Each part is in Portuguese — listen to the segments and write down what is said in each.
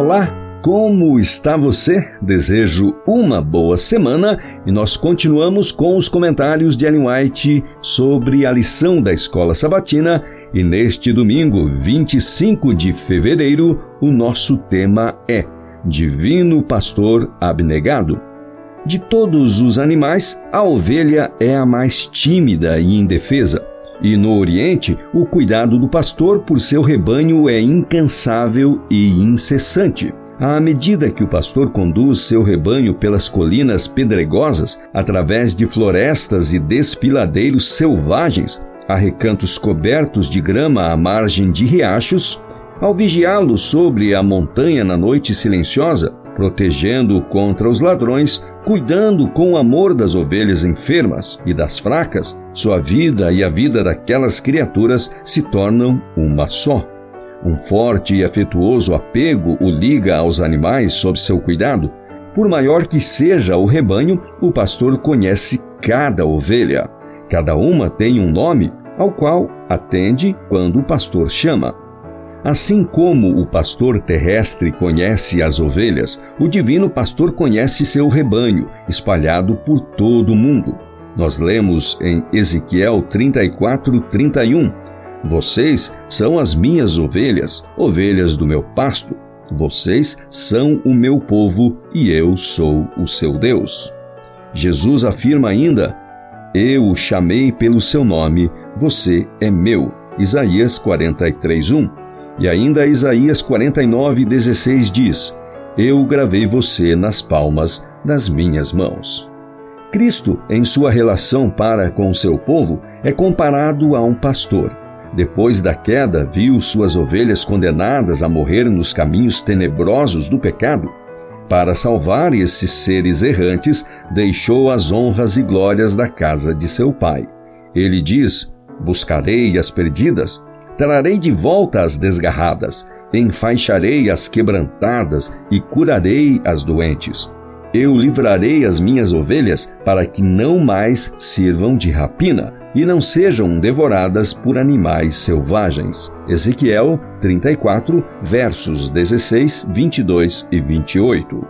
Olá, como está você? Desejo uma boa semana e nós continuamos com os comentários de Ellen White sobre a lição da escola sabatina. E neste domingo, 25 de fevereiro, o nosso tema é Divino Pastor Abnegado. De todos os animais, a ovelha é a mais tímida e indefesa. E no Oriente, o cuidado do pastor por seu rebanho é incansável e incessante. À medida que o pastor conduz seu rebanho pelas colinas pedregosas, através de florestas e desfiladeiros selvagens, a recantos cobertos de grama à margem de riachos, ao vigiá-lo sobre a montanha na noite silenciosa, protegendo-o contra os ladrões, cuidando com amor das ovelhas enfermas e das fracas, sua vida e a vida daquelas criaturas se tornam uma só. Um forte e afetuoso apego o liga aos animais sob seu cuidado. Por maior que seja o rebanho, o pastor conhece cada ovelha. Cada uma tem um nome ao qual atende quando o pastor chama. Assim como o pastor terrestre conhece as ovelhas, o divino pastor conhece seu rebanho, espalhado por todo o mundo. Nós lemos em Ezequiel 34, 31. Vocês são as minhas ovelhas, ovelhas do meu pasto. Vocês são o meu povo e eu sou o seu Deus. Jesus afirma ainda: Eu o chamei pelo seu nome, você é meu. Isaías 43, 1. E ainda Isaías 49, 16 diz: Eu gravei você nas palmas das minhas mãos. Cristo, em sua relação para com seu povo, é comparado a um pastor. Depois da queda, viu suas ovelhas condenadas a morrer nos caminhos tenebrosos do pecado. Para salvar esses seres errantes, deixou as honras e glórias da casa de seu pai. Ele diz: Buscarei as perdidas, trarei de volta as desgarradas, enfaixarei as quebrantadas e curarei as doentes eu livrarei as minhas ovelhas para que não mais sirvam de rapina e não sejam devoradas por animais selvagens. Ezequiel 34, versos 16, 22 e 28.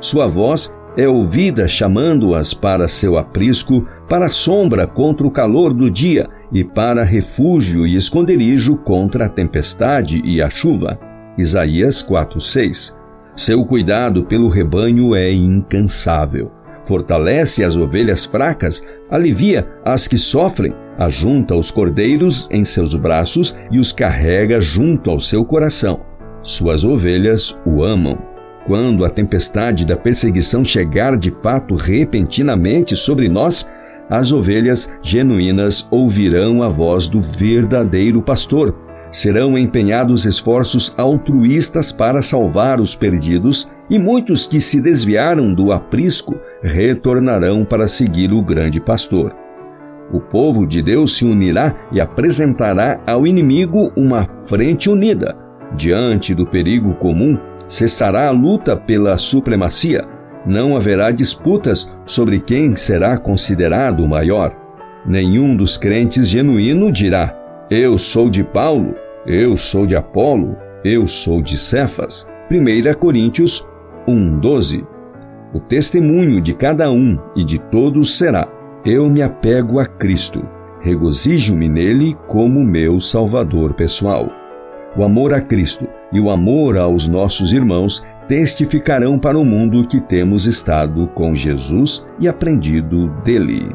Sua voz é ouvida chamando-as para seu aprisco, para a sombra contra o calor do dia e para refúgio e esconderijo contra a tempestade e a chuva. Isaías 4, 6. Seu cuidado pelo rebanho é incansável. Fortalece as ovelhas fracas, alivia as que sofrem, ajunta os cordeiros em seus braços e os carrega junto ao seu coração. Suas ovelhas o amam. Quando a tempestade da perseguição chegar de fato repentinamente sobre nós, as ovelhas genuínas ouvirão a voz do verdadeiro pastor serão empenhados esforços altruístas para salvar os perdidos, e muitos que se desviaram do aprisco retornarão para seguir o grande pastor. O povo de Deus se unirá e apresentará ao inimigo uma frente unida. Diante do perigo comum, cessará a luta pela supremacia. Não haverá disputas sobre quem será considerado o maior. Nenhum dos crentes genuíno dirá: eu sou de Paulo, eu sou de Apolo, eu sou de Cefas. 1 Coríntios 1:12. O testemunho de cada um e de todos será: Eu me apego a Cristo, regozijo-me nele como meu Salvador pessoal. O amor a Cristo e o amor aos nossos irmãos testificarão para o mundo que temos estado com Jesus e aprendido dele.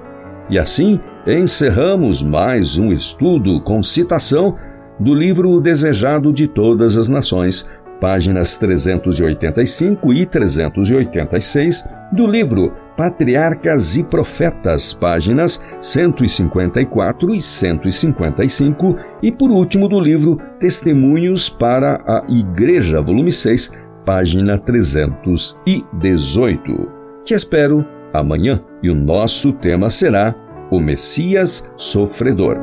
E assim encerramos mais um estudo com citação do livro O Desejado de Todas as Nações, páginas 385 e 386, do livro Patriarcas e Profetas, páginas 154 e 155, e por último do livro Testemunhos para a Igreja, volume 6, página 318. Te espero amanhã e o nosso tema será o Messias Sofredor.